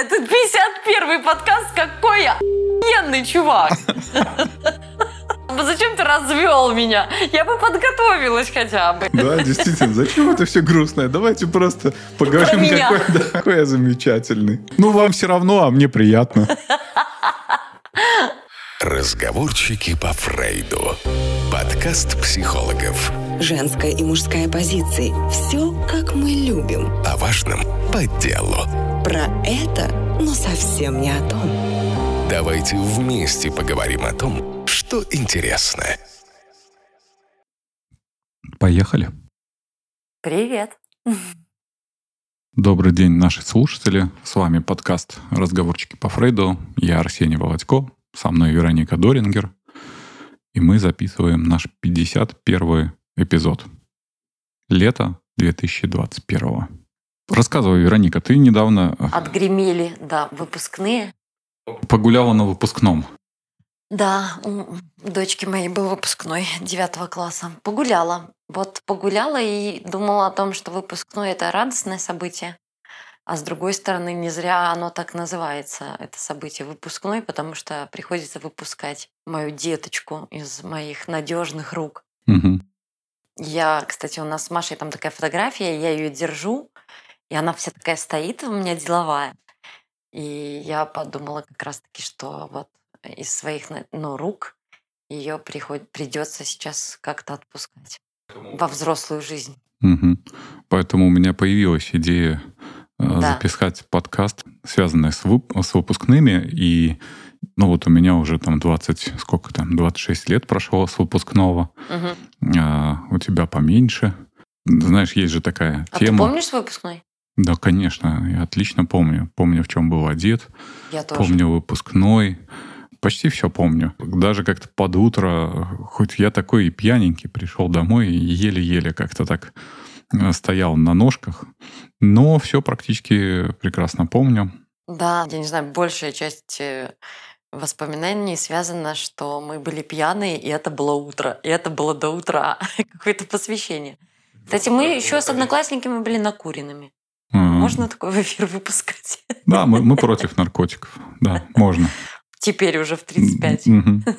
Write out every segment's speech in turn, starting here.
Это 51 подкаст, какой охуенный чувак. Зачем ты развел меня? Я бы подготовилась хотя бы. Да, действительно, зачем это все грустное? Давайте просто поговорим, какой, да, какой я замечательный. Ну, вам все равно, а мне приятно. Разговорчики по Фрейду. Подкаст психологов. Женская и мужская позиции. Все, как мы любим. О важном по делу. Про это, но совсем не о том. Давайте вместе поговорим о том, что интересно. Поехали. Привет. Добрый день, наши слушатели. С вами подкаст «Разговорчики по Фрейду». Я Арсений Володько, со мной Вероника Дорингер. И мы записываем наш 51 эпизод. Лето 2021. Рассказывай, Вероника, ты недавно... Отгремели, да, выпускные. Погуляла на выпускном. Да, у дочки моей был выпускной девятого класса. Погуляла. Вот погуляла и думала о том, что выпускной – это радостное событие. А с другой стороны, не зря оно так называется, это событие выпускной, потому что приходится выпускать мою деточку из моих надежных рук. Угу. Я, кстати, у нас с Машей там такая фотография, я ее держу, и она вся такая стоит у меня деловая. И я подумала как раз-таки, что вот из своих ну, рук ее приход... придется сейчас как-то отпускать во взрослую жизнь. Угу. Поэтому у меня появилась идея Да. записать подкаст, связанный с, вып- с выпускными. И ну вот у меня уже там 20, сколько там, 26 лет прошло с выпускного. Мгм. А, у тебя поменьше. Знаешь, есть же такая А ты тема. помнишь свой выпускной? Да, конечно, я отлично помню. Помню, в чем был одет, Я тоже. помню выпускной. Почти все помню. Даже как-то под утро, хоть я такой и пьяненький, пришел домой и еле-еле как-то так э, стоял на ножках. Но все практически прекрасно помню. Да, я не знаю, большая часть э, воспоминаний связана, что мы были пьяные, и это было утро, и это было до утра, какое-то посвящение. Кстати, мы еще с одноклассниками были накуренными. Можно такой в эфир выпускать? Да, мы, мы против наркотиков. Да, можно. Теперь уже в 35. Мгм.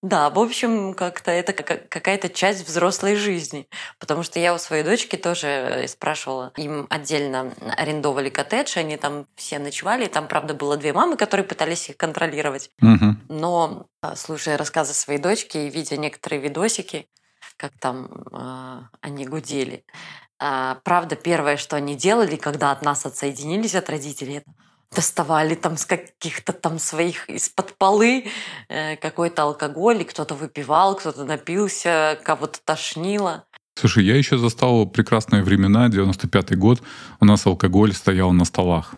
Да, в общем, как-то это кака- какая-то часть взрослой жизни. Потому что я у своей дочки тоже э, спрашивала. Им отдельно арендовали коттедж, они там все ночевали. Там, правда, было две мамы, которые пытались их контролировать. Мгм. Но, а, слушая рассказы своей дочки и видя некоторые видосики, как там а, они гудели, правда, первое, что они делали, когда от нас отсоединились от родителей, это доставали там с каких-то там своих из-под полы э, какой-то алкоголь, и кто-то выпивал, кто-то напился, кого-то тошнило. Слушай, я еще застал прекрасные времена, 95-й год. У нас алкоголь стоял на столах.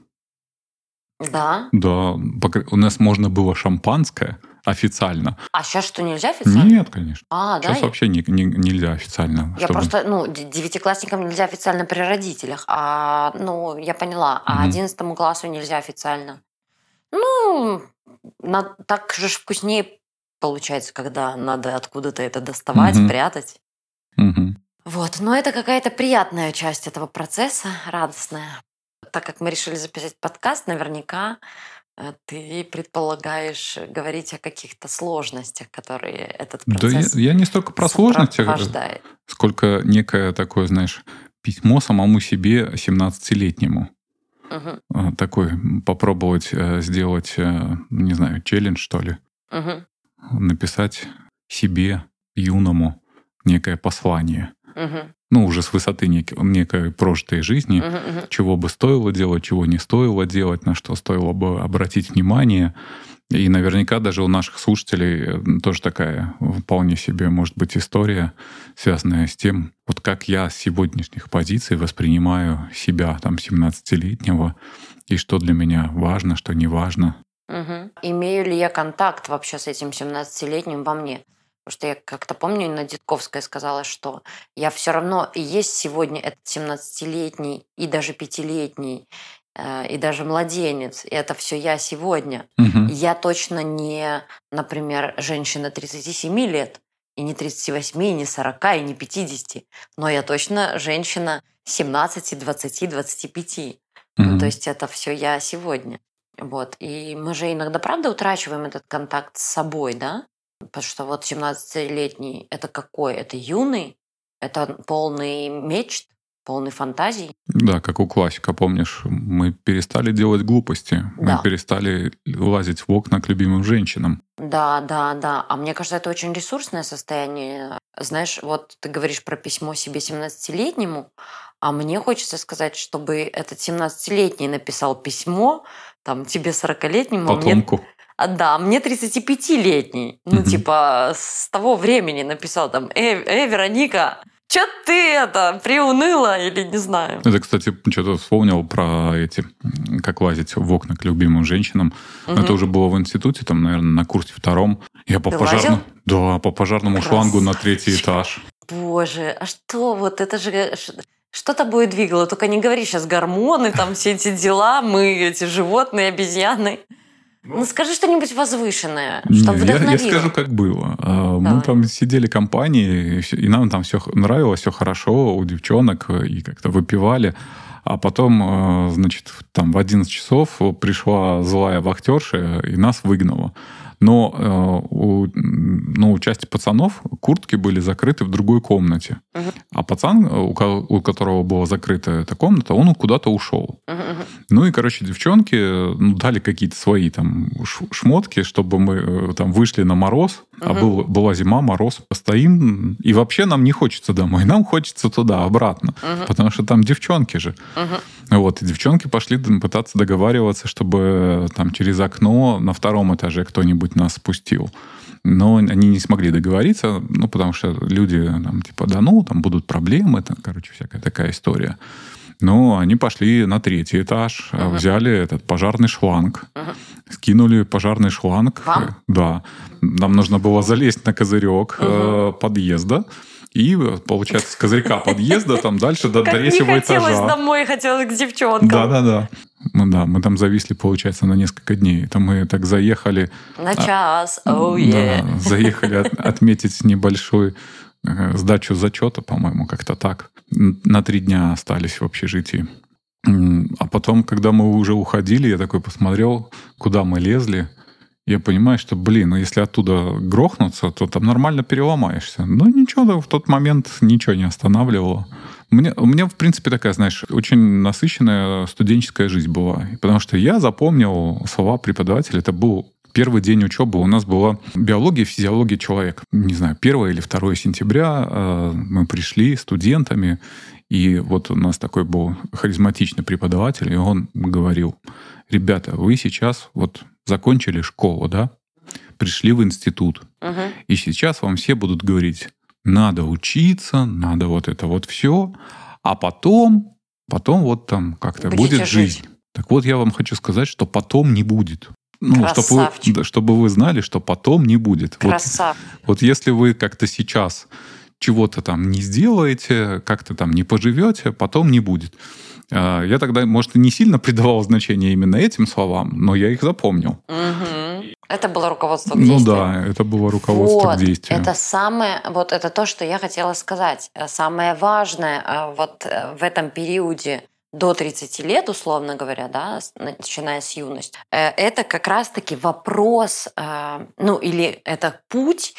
Да. Да, у нас можно было шампанское официально. А сейчас что, нельзя официально? Нет, конечно. А, да? Сейчас вообще не- не- нельзя официально. Я чтобы- просто, ну, девятиклассникам нельзя официально при родителях, а, ну, я поняла, а одиннадцатому классу нельзя официально. Ну, на- так же вкуснее получается, когда надо откуда-то это доставать, Мгм. прятать. Мгм. Вот, но это какая-то приятная часть этого процесса, радостная. Так как мы решили записать подкаст, наверняка ты предполагаешь говорить о каких-то сложностях, которые этот Да я, процесс я не столько про сложности, сопровождает. сколько некое такое, знаешь, письмо самому себе 17-летнему. Мгм, Э, Такой попробовать э, сделать, э, не знаю, челлендж, что ли. мгм, Написать себе, юному, некое послание. Ну, уже с высоты нек- некой прожитой жизни. мгм, мгм. чего бы стоило делать, чего не стоило делать, на что стоило бы обратить внимание. И наверняка даже у наших слушателей тоже такая вполне себе может быть история, связанная с тем, вот как я с сегодняшних позиций воспринимаю себя там 17-летнего, и что для меня важно, что не важно. Мгм. Имею ли я контакт вообще с этим 17-летним во мне? Потому что я как-то помню, Инна Дедковская сказала, что я все равно и есть сегодня этот 17-летний и даже пятилетний э, и даже младенец. И это все я сегодня. Мгм. Я точно не, например, женщина 37 лет, и не 38, и не 40, и не 50. Но я точно женщина 17, 20, 25. Ну, Мгм. то есть это все я сегодня. Вот. И мы же иногда, правда, утрачиваем этот контакт с собой, да? Потому что вот 17-летний – это какой? Это юный? Это полный мечт, полный фантазий? Да, как у классика, помнишь, мы перестали делать глупости, Да. мы перестали лазить в окна к любимым женщинам. Да, да, да. А мне кажется, это очень ресурсное состояние. Знаешь, вот ты говоришь про письмо себе 17-летнему, а мне хочется сказать, чтобы этот 17-летний написал письмо, там, тебе 40-летнему, а мне Потомку. А, да, мне 35-летний. Ну, типа, с того времени написал там, «Эй, эй, Вероника, чё ты это, приуныла или не знаю?» Это, кстати, что-то вспомнил про эти, как лазить в окна к любимым женщинам. Мгм. Это уже было в институте, там, наверное, на курсе втором. Я по пожарному... Да, по пожарному Красавчик. шлангу на третий этаж. Боже, а что вот это же... Что тобой двигало? Только не говори сейчас гормоны, там все эти дела, мы эти животные, обезьяны. Ну, скажи что-нибудь возвышенное, Не, чтобы я, я вдохновило. скажу, как было. А, Мы Давай. там сидели компанией, и нам там все нравилось, все хорошо у девчонок, и как-то выпивали. А потом, э, значит, там в 11 часов пришла злая вахтерша и нас выгнала. Но э, у, ну, у части пацанов куртки были закрыты в другой комнате. Мгм. А пацан, у у которого была закрыта эта комната, он куда-то ушел. Мгм. Ну и, короче, девчонки э, ну, дали какие-то свои там шмотки, чтобы мы э, там вышли на мороз, а был, была зима, мороз, постоим, и вообще нам не хочется домой, нам хочется туда, обратно, Мгм. потому что там девчонки же. Мгм. Вот, и девчонки пошли пытаться договариваться, чтобы э, там через окно на втором этаже кто-нибудь нас спустил. Но они не смогли договориться, ну, потому что люди там, типа, да ну, там будут проблемы, там, короче, всякая такая история. Но они пошли на третий этаж, Мгм. взяли этот пожарный шланг, Мгм. Скинули пожарный шланг. Вам? Да. Нам нужно было залезть на козырек э, подъезда. И, получается, с козырька подъезда там дальше до третьего хотелось этажа. домой, хотелось к девчонкам. Да, да, да. Да, мы там зависли, получается, на несколько дней. Там мы так заехали, На час, оу е. да, заехали от- отметить небольшой э, сдачу зачета, по-моему, как-то так. На три дня остались в общежитии. А потом, когда мы уже уходили, я такой посмотрел, куда мы лезли. Я понимаю, что, блин, ну если оттуда грохнуться, то там нормально переломаешься. Ну ничего, в тот момент ничего не останавливало. Мне, у меня, в принципе, такая, знаешь, очень насыщенная студенческая жизнь была. Потому что я запомнил слова преподавателя. Это был первый день учебы. У нас была биология и физиология человека. Не знаю, 1 или 2 сентября э, мы пришли студентами, и вот у нас такой был харизматичный преподаватель, и он говорил, ребята, вы сейчас вот закончили школу, да, пришли в институт, Мгм. и сейчас вам все будут говорить, надо учиться, надо вот это вот все, а потом, потом вот там как-то будет жить. жизнь. Так вот, я вам хочу сказать, что потом не будет. Ну, чтобы вы, Красавчик. чтобы вы знали, что потом не будет. Вот, Красав. вот если вы как-то сейчас чего-то там не сделаете, как-то там не поживете, потом не будет. А, Я тогда, может, и не сильно придавал значение именно этим словам, но я их запомнил. Это было руководство к Ну действию. да, это было руководство вот, к действию. Это самое, вот это то, что я хотела сказать. Э, Самое важное э, вот э, в этом периоде до 30 лет, условно говоря, да, начиная с юности, это как раз-таки вопрос, ну или это путь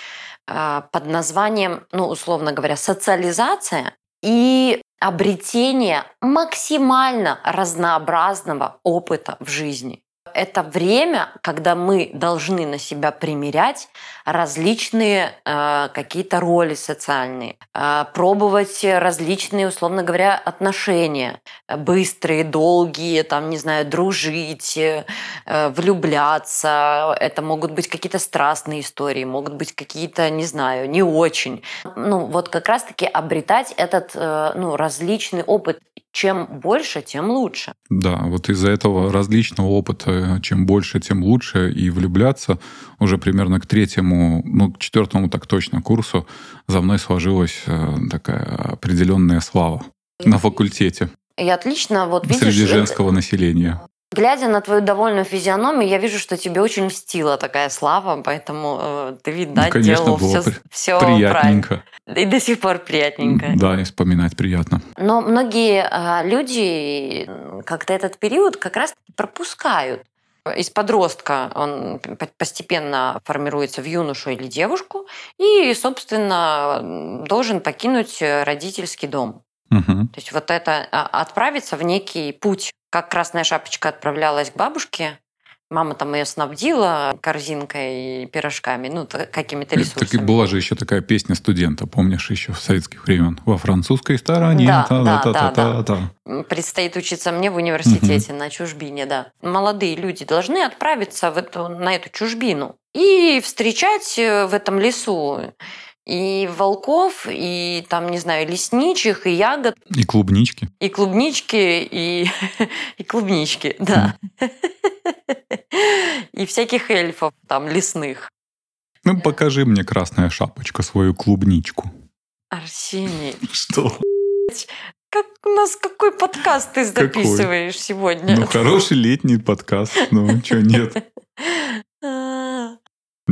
под названием, ну условно говоря, социализация и обретение максимально разнообразного опыта в жизни. Это время, когда мы должны на себя примерять различные э, какие-то роли социальные, э, пробовать различные, условно говоря, отношения, э, быстрые, долгие, там, не знаю, дружить, э, э, влюбляться. Это могут быть какие-то страстные истории, могут быть какие-то, не знаю, не очень. Ну, вот как раз-таки обретать этот, э, ну, различный опыт. Чем больше, тем лучше. Да, вот из-за этого различного опыта, чем больше, тем лучше, и влюбляться уже примерно к третьему, ну, к четвертому так точно курсу за мной сложилась э, такая определенная слава на факультете И отлично, вот видишь, среди это- женского населения. Глядя на твою довольную физиономию, я вижу, что тебе очень льстила такая слава, поэтому э, ты, видно, Ну, конечно, делал было все, при- все правильно. Приятненько. И до сих пор приятненько. Да, и вспоминать приятно. Но многие а, люди как-то этот период как раз пропускают. Из подростка он постепенно формируется в юношу или девушку и, собственно, должен покинуть э, родительский дом. Мгм. То есть вот это а, отправиться в некий путь. Как Красная Шапочка отправлялась к бабушке, мама там ее снабдила корзинкой и пирожками, ну, какими-то Так и ресурсами. была же еще такая песня студента, помнишь, еще в советских времен. Во французской стороне. Да, да, да, та-та-та-та-та. М, Предстоит учиться мне в университете на чужбине, да. Молодые люди должны отправиться в эту, на эту чужбину и встречать э, в этом лесу и волков, и там, не знаю, лесничих, и ягод, И клубнички. и клубнички, и, и клубнички, да. И всяких эльфов там лесных. Ну, покажи мне, красная шапочка, свою клубничку. Арсений, Что? как у нас какой подкаст ты Какой? записываешь сегодня? Ну, хороший летний подкаст. Ну, что, нет.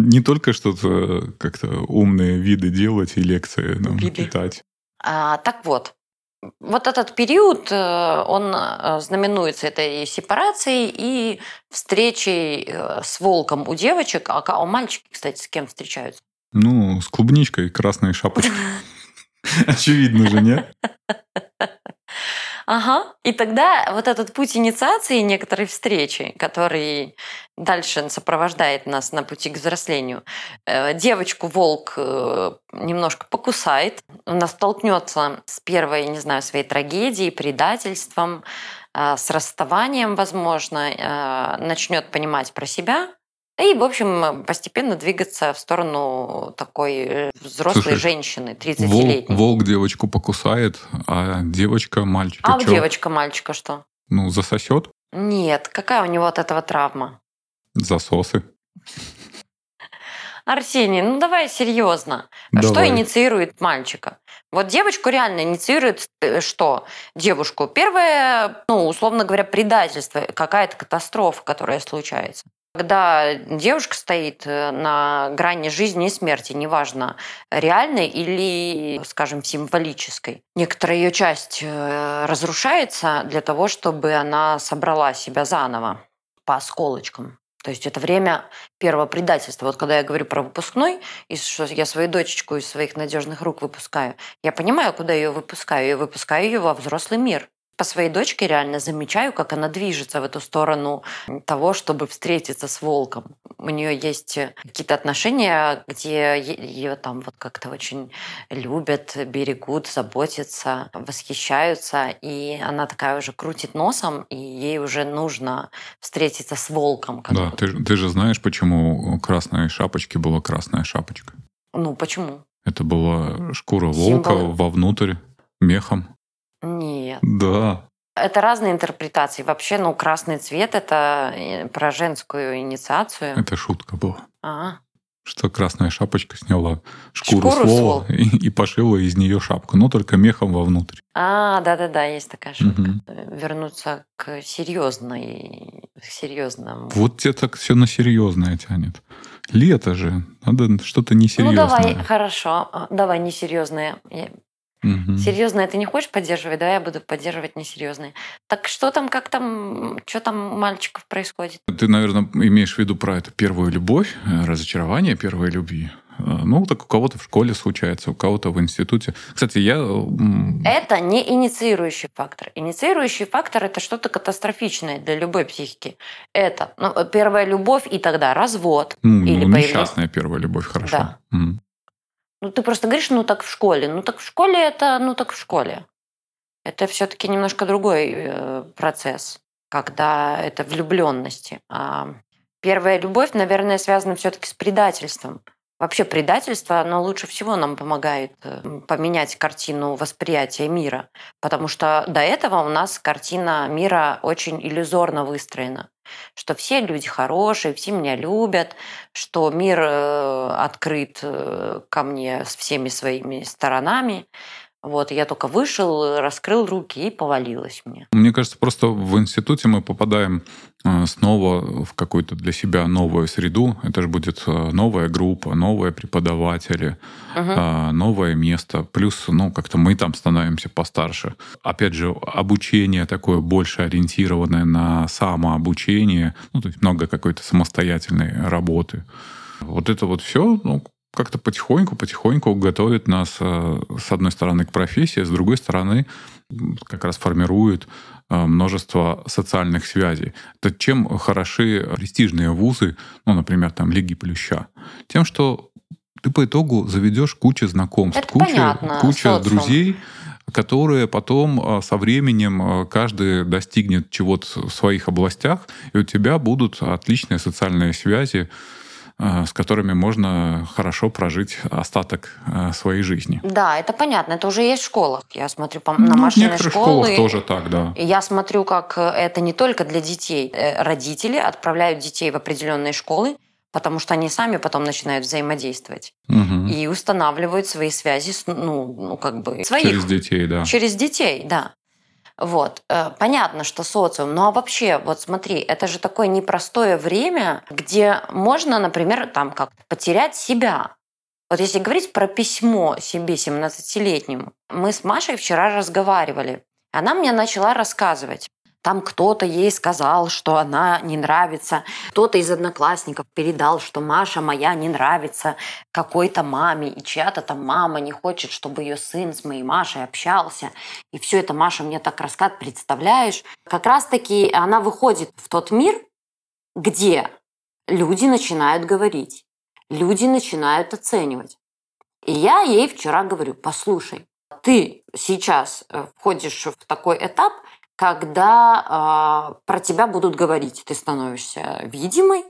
Не только что-то как-то умные виды делать и лекции нам Виды. читать. А, так вот, вот этот период, э, он э, знаменуется этой сепарацией и встречей э, с волком у девочек, а а у мальчики, кстати, с кем встречаются? Ну, с клубничкой красной шапочкой. Очевидно же, нет? Ага. И тогда вот этот путь инициации некоторой встречи, который дальше сопровождает нас на пути к взрослению, э, девочку волк э, немножко покусает, она столкнется с первой, не знаю, своей трагедией, предательством, э, с расставанием, возможно, начнет понимать про себя, и, в общем, постепенно двигаться в сторону такой э, взрослой Слушай, женщины, Волк, 30-летней. волк девочку покусает, а девочка мальчика А чё? девочка мальчика что? Ну, засосет Нет, какая у него от этого травма? засосы. Арсений, ну давай серьезно. Что Давай. инициирует мальчика? Вот девочку реально инициирует э, что? Девушку. Первое, ну, условно говоря, предательство, какая-то катастрофа, которая случается. Когда девушка стоит э, на грани жизни и смерти, неважно, реальной или, скажем, символической, некоторая ее часть э, разрушается для того, чтобы она собрала себя заново по осколочкам. То есть это время первого предательства. Вот когда я говорю про выпускной, и что я свою дочечку из своих надежных рук выпускаю, я понимаю, куда ее выпускаю. Я выпускаю ее во взрослый мир. По своей дочке реально замечаю, как она движется в эту сторону того, чтобы встретиться с волком. У нее есть какие-то отношения, где ее там вот как-то очень любят, берегут, заботятся, восхищаются, и она такая уже крутит носом, и ей уже нужно встретиться с волком. как Да, ты, ты же знаешь, почему у красной шапочки была красная шапочка. Ну, почему? Это была шкура волка Символ. вовнутрь мехом. Нет. Да. Это разные интерпретации. Вообще, ну, красный цвет – это э, про женскую инициацию. Это шутка была. А, Что красная шапочка сняла шкуру, Шкуру с с вола волка. и, и пошила из нее шапку, но только мехом вовнутрь. а да-да-да, есть такая шутка. Мгм. Вернуться к серьезной, к серьезному. Вот тебе так все на серьезное тянет. Лето же, надо что-то Ну, несерьезное. давай, хорошо. А, Давай несерьезные. Мгм. Серьезное ты не хочешь поддерживать? Давай я буду поддерживать несерьезные. Так что там, как там, что там у мальчиков происходит? Ты, наверное, имеешь в виду про это первую любовь, э, разочарование первой любви. Э, Ну, так у кого-то в школе случается, у кого-то в институте. Кстати, я... Это не инициирующий фактор. Инициирующий фактор – это что-то катастрофичное для любой психики. Это ну, первая любовь и тогда развод. Ну, или ну, появление- несчастная первая любовь, хорошо. Да. Мгм. Ну, ты просто говоришь, ну так в школе. Ну так в школе это, ну так в школе. Это все-таки немножко другой э, процесс, когда это влюбленности. А первая любовь, наверное, связана все-таки с предательством. Вообще предательство, оно лучше всего нам помогает э, поменять картину восприятия мира, потому что до этого у нас картина мира очень иллюзорно выстроена, что все люди хорошие, все меня любят, что мир э, открыт э, ко мне с всеми своими сторонами. Вот, я только вышел, раскрыл руки и повалилось мне. Мне кажется, просто в институте мы попадаем снова в какую-то для себя новую среду. Это же будет э, новая группа, новые преподаватели, угу. новое место. Плюс, ну, как-то мы там становимся постарше. Опять же, обучение такое больше ориентированное на самообучение. Ну, то есть много какой-то самостоятельной работы. Вот это вот все, ну, как-то потихоньку-потихоньку готовит нас, э, с одной стороны, к профессии, с другой стороны, как раз формирует э, множество социальных связей. Это чем хороши престижные вузы, ну, например, там, Лиги Плюща? Тем, что ты по итогу заведешь кучу знакомств, Это куча, понятно, куча социум. друзей, которые потом э, со временем каждый достигнет чего-то в своих областях, и у тебя будут отличные социальные связи, Э, с которыми можно хорошо прожить остаток э, своей жизни. Да, это понятно. Это уже есть в школах. Я смотрю по, ну, на машины в некоторых школы. школах тоже так, да. Я смотрю, как э, это не только для детей. Родители отправляют детей в определенные школы, потому что они сами потом начинают взаимодействовать угу. и устанавливают свои связи, с, ну, ну как бы своих. Через детей, да. Через детей, да. Вот. Э, понятно, что социум. Ну а вообще, вот смотри, это же такое непростое время, где можно, например, там как потерять себя. Вот если говорить про письмо себе 17-летнему, мы с Машей вчера разговаривали. Она мне начала рассказывать. Там кто-то ей сказал, что она не нравится. Кто-то из одноклассников передал, что Маша моя не нравится какой-то маме. И чья-то там мама не хочет, чтобы ее сын с моей Машей общался. И все это Маша мне так рассказывает. Представляешь? Как раз-таки она выходит в тот мир, где люди начинают говорить. Люди начинают оценивать. И я ей вчера говорю, послушай, ты сейчас э, входишь в такой этап – когда э, про тебя будут говорить. Ты становишься видимой,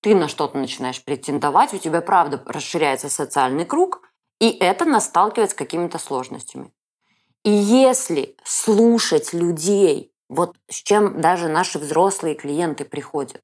ты на что-то начинаешь претендовать, у тебя, правда, расширяется социальный круг, и это нас сталкивает с какими-то сложностями. И если слушать людей, вот с чем даже наши взрослые клиенты приходят,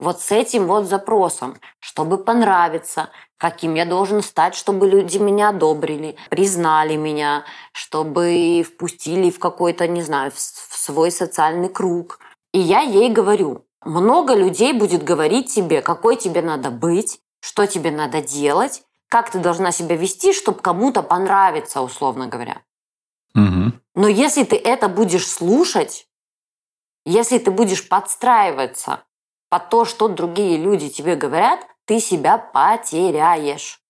вот с этим вот запросом, чтобы понравиться, каким я должен стать, чтобы люди меня одобрили, признали меня, чтобы впустили в какой-то, не знаю, в свой социальный круг. И я ей говорю, много людей будет говорить тебе, какой тебе надо быть, что тебе надо делать, как ты должна себя вести, чтобы кому-то понравиться, условно говоря. Угу. Но если ты это будешь слушать, если ты будешь подстраиваться под то, что другие люди тебе говорят, ты себя потеряешь.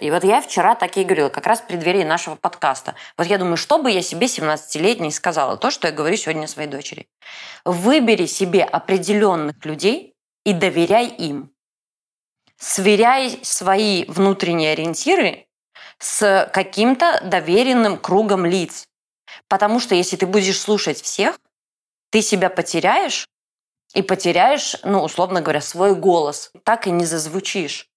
И вот я вчера так и говорила, как раз в преддверии нашего подкаста. Вот я думаю, что бы я себе 17-летней сказала? То, что я говорю сегодня своей дочери. Выбери себе определенных людей и доверяй им. Сверяй свои внутренние ориентиры с каким-то доверенным кругом лиц. Потому что если ты будешь слушать всех, ты себя потеряешь, и потеряешь, ну, условно говоря, свой голос. Так и не зазвучишь.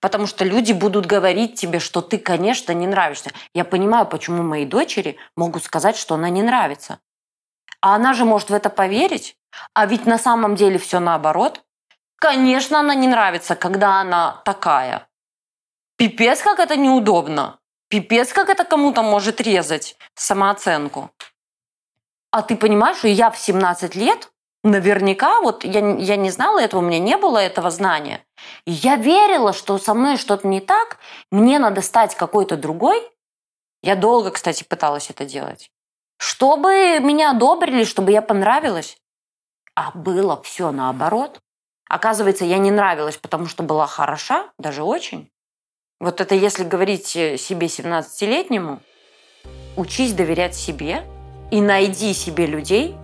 Потому что люди будут говорить тебе, что ты, конечно, не нравишься. Я понимаю, почему мои дочери могут сказать, что она не нравится. А она же может в это поверить. А ведь на самом деле все наоборот. Конечно, она не нравится, когда она такая. Пипец, как это неудобно. Пипец, как это кому-то может резать самооценку. А ты понимаешь, что я в 17 лет наверняка, вот я, я не знала этого, у меня не было этого знания. И я верила, что со мной что-то не так, мне надо стать какой-то другой. Я долго, кстати, пыталась это делать. Чтобы меня одобрили, чтобы я понравилась. А было все наоборот. Оказывается, я не нравилась, потому что была хороша, даже очень. Вот это если говорить э, себе 17-летнему, учись доверять себе и найди себе людей,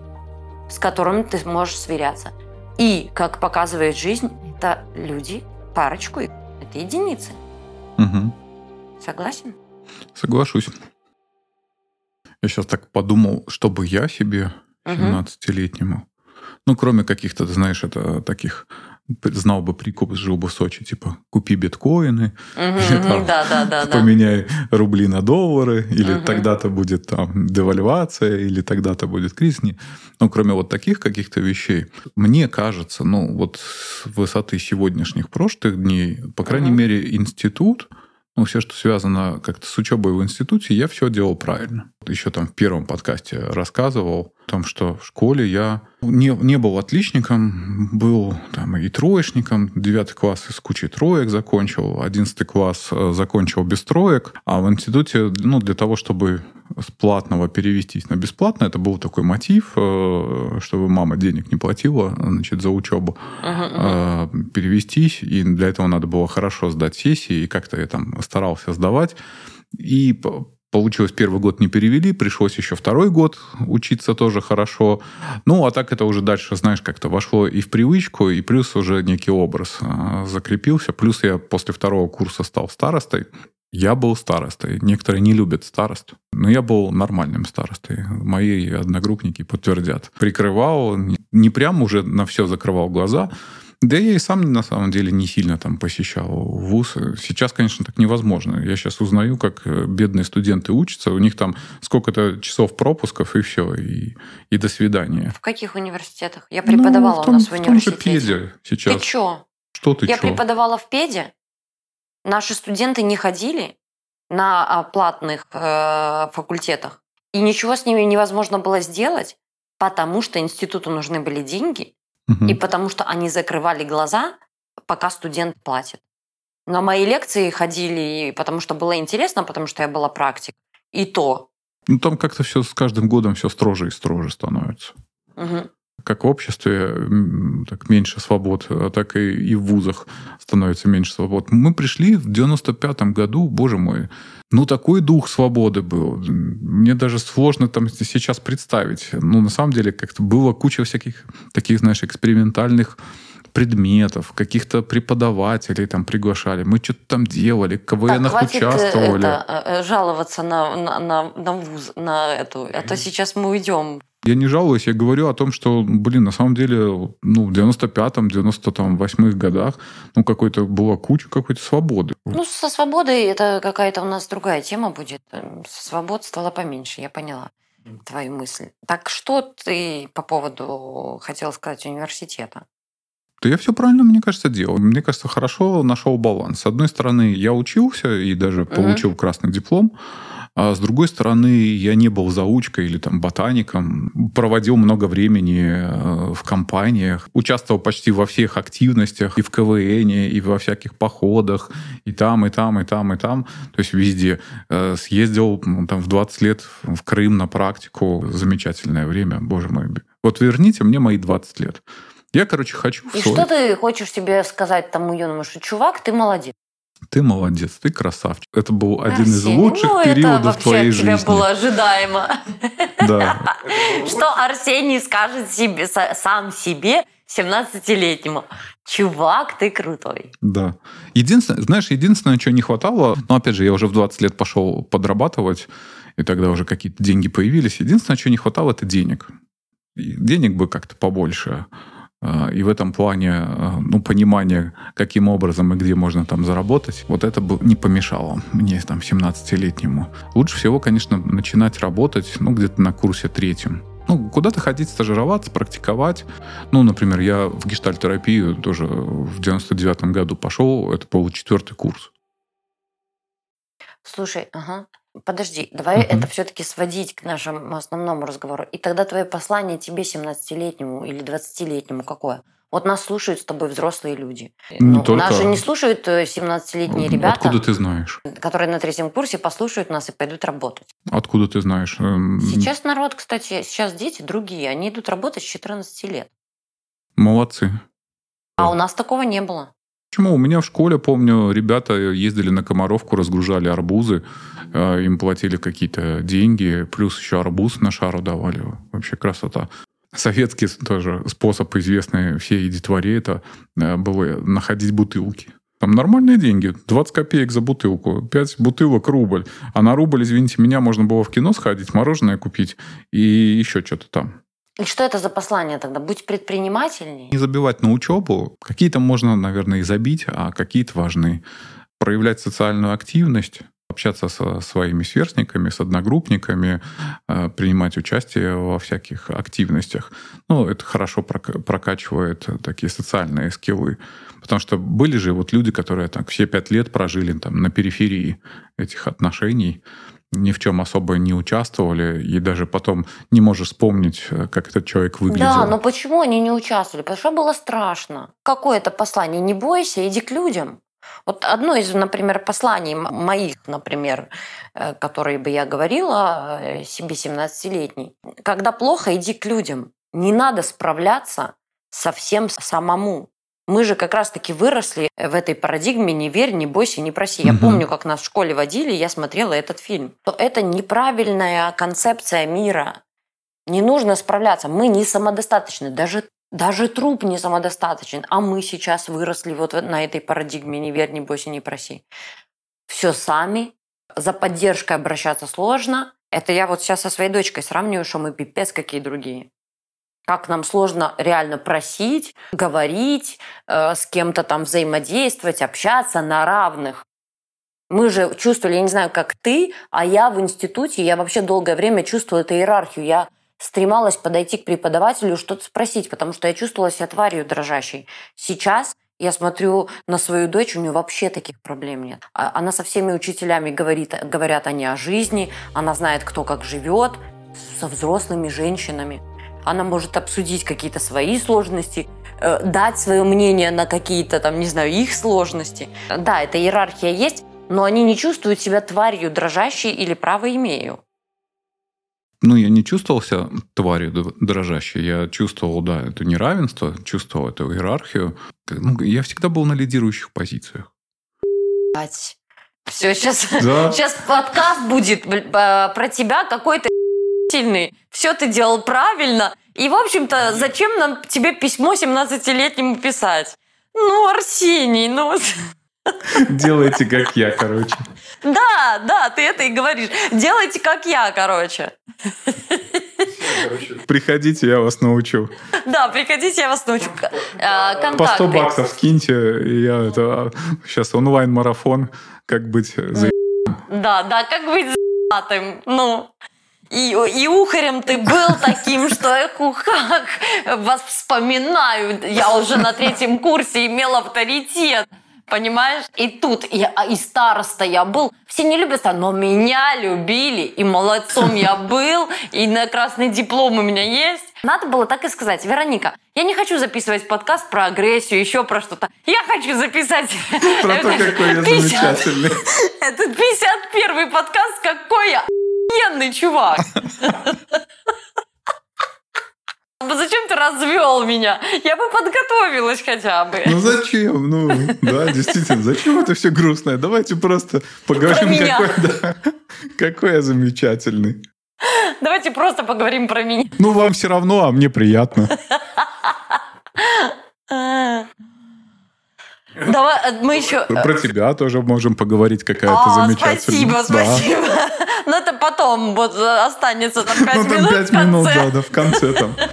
с которыми ты можешь сверяться. И, как показывает жизнь, это люди, парочку, это единицы. Угу. Согласен? Соглашусь. Я сейчас так подумал, чтобы я себе 17-летнему, ну, кроме каких-то, знаешь, это таких знал бы прикуп, жил бы в Сочи, типа, купи биткоины, или, там, да, да, да, поменяй рубли на доллары, или угу. тогда-то будет там девальвация, или тогда-то будет кризис. Ну, кроме вот таких каких-то вещей, мне кажется, ну, вот с высоты сегодняшних прошлых дней, по крайней угу. мере, институт, ну, все, что связано как-то с учебой в институте, я все делал правильно. Еще там в первом подкасте рассказывал о том, что в школе я не, не был отличником, был там и троечником, девятый класс с кучей троек закончил, одиннадцатый класс э, закончил без троек, а в институте, ну, для того, чтобы с платного перевестись на бесплатно, это был такой мотив, э, чтобы мама денег не платила, значит, за учебу, uh-huh, uh-huh. перевестись, и для этого надо было хорошо сдать сессии, и как-то я там старался сдавать, и Получилось, первый год не перевели, пришлось еще второй год учиться тоже хорошо. Ну, а так это уже дальше, знаешь, как-то вошло и в привычку, и плюс уже некий образ а, закрепился. Плюс я после второго курса стал старостой. Я был старостой. Некоторые не любят старост. Но я был нормальным старостой. Мои одногруппники подтвердят. Прикрывал, не прям уже на все закрывал глаза, да я и сам на самом деле не сильно там посещал вуз. Сейчас, конечно, так невозможно. Я сейчас узнаю, как э, бедные студенты учатся. У них там сколько-то часов пропусков, и все, и, и до свидания. В каких университетах? Я преподавала ну, в том, у нас в университете. В том же ПЕДе сейчас. Ты чё? Что ты Я чё? преподавала в ПЕДе. Наши студенты не ходили на платных э, факультетах. И ничего с ними невозможно было сделать, потому что институту нужны были деньги, Угу. И потому что они закрывали глаза, пока студент платит. На мои лекции ходили, потому что было интересно, потому что я была практик. И то. Ну, там как-то все с каждым годом все строже и строже становится. Угу. Как в обществе так меньше свобод, а так и, и в вузах становится меньше свобод. Мы пришли в 95-м году, боже мой, ну, такой дух свободы был. Мне даже сложно там сейчас представить. Ну, на самом деле, как-то было куча всяких таких, знаешь, экспериментальных предметов, каких-то преподавателей там приглашали. Мы что-то там делали, КВНах так, э, участвовали. Это, э, жаловаться на, на, на, на вуз, на эту. А то сейчас мы уйдем я не жалуюсь, я говорю о том, что, блин, на самом деле, ну, в 95-м, 98-х годах, ну, какой-то была куча какой-то свободы. Ну, со свободой это какая-то у нас другая тема будет. Свобод стало поменьше, я поняла твою мысль. Так что ты по поводу хотел сказать университета? Да я все правильно, мне кажется, делал. Мне кажется, хорошо нашел баланс. С одной стороны, я учился и даже получил mm-hmm. красный диплом. А с другой стороны, я не был заучкой или там ботаником, проводил много времени э, в компаниях, участвовал почти во всех активностях, и в КВН, и во всяких походах, и там, и там, и там, и там. То есть везде. Э, съездил ну, там в 20 лет в Крым на практику. Замечательное время, боже мой. Вот верните мне мои 20 лет. Я, короче, хочу... И что ты хочешь себе сказать тому юному, что чувак, ты молодец? Ты молодец, ты красавчик. Это был один из лучших ну, периодов это твоей жизни. Это было ожидаемо. Да. Что Арсений скажет себе, сам себе 17-летнему. Чувак, ты крутой. Да. Единственное, знаешь, единственное, чего не хватало, но опять же, я уже в 20 лет пошел подрабатывать, и тогда уже какие-то деньги появились. Единственное, чего не хватало, это денег. Денег бы как-то побольше. А, и в этом плане а, ну, понимание, каким образом и где можно там заработать, вот это бы не помешало мне там 17-летнему. Лучше всего, конечно, начинать работать ну, где-то на курсе третьем. Ну, куда-то ходить, стажироваться, практиковать. Ну, например, я в гештальтерапию тоже в 99-м году пошел, это был четвертый курс. Слушай, ага. Подожди, давай uh-huh. это все-таки сводить к нашему основному разговору. И тогда твое послание тебе, 17-летнему или 20-летнему, какое? Вот нас слушают с тобой взрослые люди. Не ну, только... Нас же не слушают 17-летние э, ребята. Откуда ты знаешь? Которые на третьем курсе послушают нас и пойдут работать. Откуда ты знаешь? Эм, сейчас народ, кстати, сейчас дети другие. Они идут работать с 14 лет. Молодцы. А у нас такого не было. Почему? У меня в школе, помню, ребята ездили на Комаровку, разгружали арбузы, э, им платили какие-то деньги, плюс еще арбуз на шару давали. Вообще красота. Советский тоже способ, известный всей детворе, это э, было находить бутылки. Там нормальные деньги. 20 копеек за бутылку. 5 бутылок рубль. А на рубль, извините меня, можно было в кино сходить, мороженое купить и еще что-то там. И что это за послание тогда? Будь предпринимательней? Не забивать на учебу. Какие-то можно, наверное, и забить, а какие-то важны. Проявлять социальную активность, общаться со своими сверстниками, с одногруппниками, э, принимать участие во всяких активностях. Ну, это хорошо прокачивает такие социальные скиллы. Потому что были же вот люди, которые так все пять лет прожили там на периферии этих отношений, ни в чем особо не участвовали, и даже потом не можешь вспомнить, э, как этот человек выглядел. Да, но почему они не участвовали? Потому что было страшно. Какое это послание? Не бойся, иди к людям. Вот одно из, например, посланий моих, например, э, которые бы я говорила э, себе 17-летней. Когда плохо, иди к людям. Не надо справляться совсем самому. Мы же как раз-таки выросли в этой парадигме «не верь, не бойся, не проси». Я угу. помню, как нас в школе водили, я смотрела этот фильм. Это неправильная концепция мира. Не нужно справляться. Мы не самодостаточны. Даже, даже труп не самодостаточен. А мы сейчас выросли вот на этой парадигме «не верь, не бойся, не проси». Все сами. За поддержкой обращаться сложно. Это я вот сейчас со своей дочкой сравниваю, что мы пипец какие другие как нам сложно реально просить, говорить, э, с кем-то там взаимодействовать, общаться на равных. Мы же чувствовали, я не знаю, как ты, а я в институте, я вообще долгое время чувствовала эту иерархию. Я стремалась подойти к преподавателю, что-то спросить, потому что я чувствовала себя тварью дрожащей. Сейчас я смотрю на свою дочь, у нее вообще таких проблем нет. А, она со всеми учителями говорит, говорят они о жизни, она знает, кто как живет, со взрослыми женщинами она может обсудить какие-то свои сложности, э, дать свое мнение на какие-то там, не знаю, их сложности. Да, эта иерархия есть, но они не чувствуют себя тварью дрожащей или право имею. Ну, я не чувствовал себя тварью дрожащей. Я чувствовал, да, это неравенство, чувствовал эту иерархию. Ну, я всегда был на лидирующих позициях. Все, сейчас, да. сейчас подкаст будет про тебя какой-то сильный. Все ты делал правильно. И, в общем-то, зачем нам тебе письмо 17-летнему писать? Ну, Арсений, ну... Делайте, как я, короче. Да, да, ты это и говоришь. Делайте, как я, короче. Приходите, я вас научу. Да, приходите, я вас научу. А, контакты. По 100 баксов скиньте, я это сейчас онлайн-марафон, как быть за Да, да, как быть за Ну, и, и ухарем ты был таким, что эх, ухах, вас вспоминаю. Я уже на третьем курсе имел авторитет. Понимаешь? И тут я, а, и староста я был. Все не любят, но меня любили. И молодцом я был. И на красный диплом у меня есть. Надо было так и сказать. Вероника, я не хочу записывать подкаст про агрессию, еще про что-то. Я хочу записать... Про то, какой я замечательный. Этот 51 подкаст, какой я охуенный чувак. Зачем ты развел меня? Я бы подготовилась хотя бы. Ну зачем? Ну, да, действительно, зачем это все грустное? Давайте просто поговорим, какой, да, какой я замечательный. Давайте просто поговорим про меня. Ну, вам все равно, а мне приятно. Давай, э, мы еще... Про тебя тоже можем поговорить, какая то замечательная. Спасибо, спасибо. Но ну, это потом вот останется там 5 ну, там минут 5 минут, да, да, в конце там.